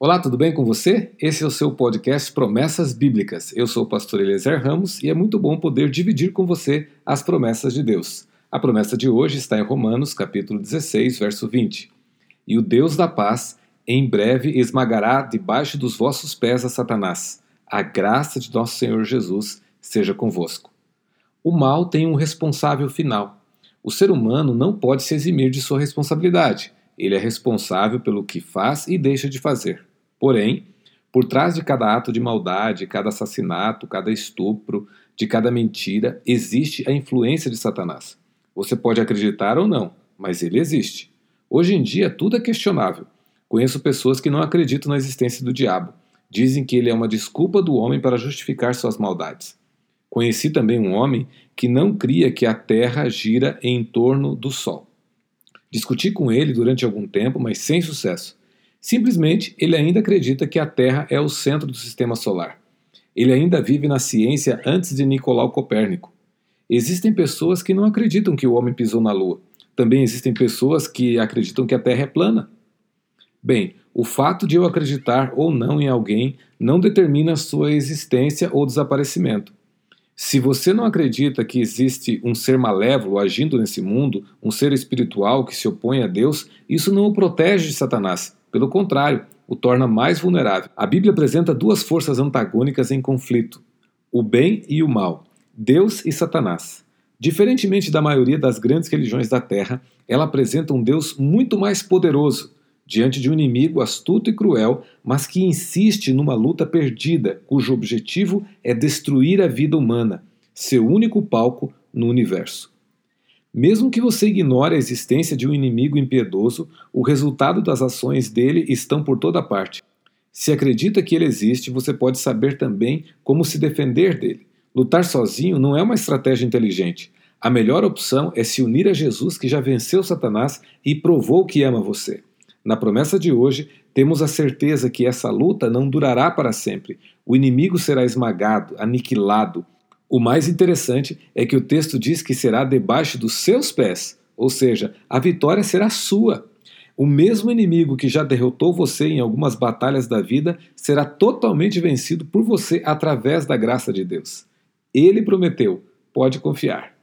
Olá, tudo bem com você? Esse é o seu podcast Promessas Bíblicas. Eu sou o pastor Eliezer Ramos e é muito bom poder dividir com você as promessas de Deus. A promessa de hoje está em Romanos, capítulo 16, verso 20. E o Deus da paz em breve esmagará debaixo dos vossos pés a Satanás. A graça de nosso Senhor Jesus seja convosco. O mal tem um responsável final. O ser humano não pode se eximir de sua responsabilidade. Ele é responsável pelo que faz e deixa de fazer. Porém, por trás de cada ato de maldade, cada assassinato, cada estupro, de cada mentira, existe a influência de Satanás. Você pode acreditar ou não, mas ele existe. Hoje em dia, tudo é questionável. Conheço pessoas que não acreditam na existência do diabo. Dizem que ele é uma desculpa do homem para justificar suas maldades. Conheci também um homem que não cria que a Terra gira em torno do Sol. Discuti com ele durante algum tempo, mas sem sucesso. Simplesmente, ele ainda acredita que a Terra é o centro do sistema solar. Ele ainda vive na ciência antes de Nicolau Copérnico. Existem pessoas que não acreditam que o homem pisou na Lua. Também existem pessoas que acreditam que a Terra é plana. Bem, o fato de eu acreditar ou não em alguém não determina sua existência ou desaparecimento. Se você não acredita que existe um ser malévolo agindo nesse mundo, um ser espiritual que se opõe a Deus, isso não o protege de Satanás. Pelo contrário, o torna mais vulnerável. A Bíblia apresenta duas forças antagônicas em conflito: o bem e o mal, Deus e Satanás. Diferentemente da maioria das grandes religiões da Terra, ela apresenta um Deus muito mais poderoso, diante de um inimigo astuto e cruel, mas que insiste numa luta perdida, cujo objetivo é destruir a vida humana, seu único palco no universo. Mesmo que você ignore a existência de um inimigo impiedoso, o resultado das ações dele estão por toda parte. Se acredita que ele existe, você pode saber também como se defender dele. Lutar sozinho não é uma estratégia inteligente. A melhor opção é se unir a Jesus que já venceu Satanás e provou que ama você. Na promessa de hoje, temos a certeza que essa luta não durará para sempre. O inimigo será esmagado, aniquilado, o mais interessante é que o texto diz que será debaixo dos seus pés, ou seja, a vitória será sua. O mesmo inimigo que já derrotou você em algumas batalhas da vida será totalmente vencido por você através da graça de Deus. Ele prometeu, pode confiar.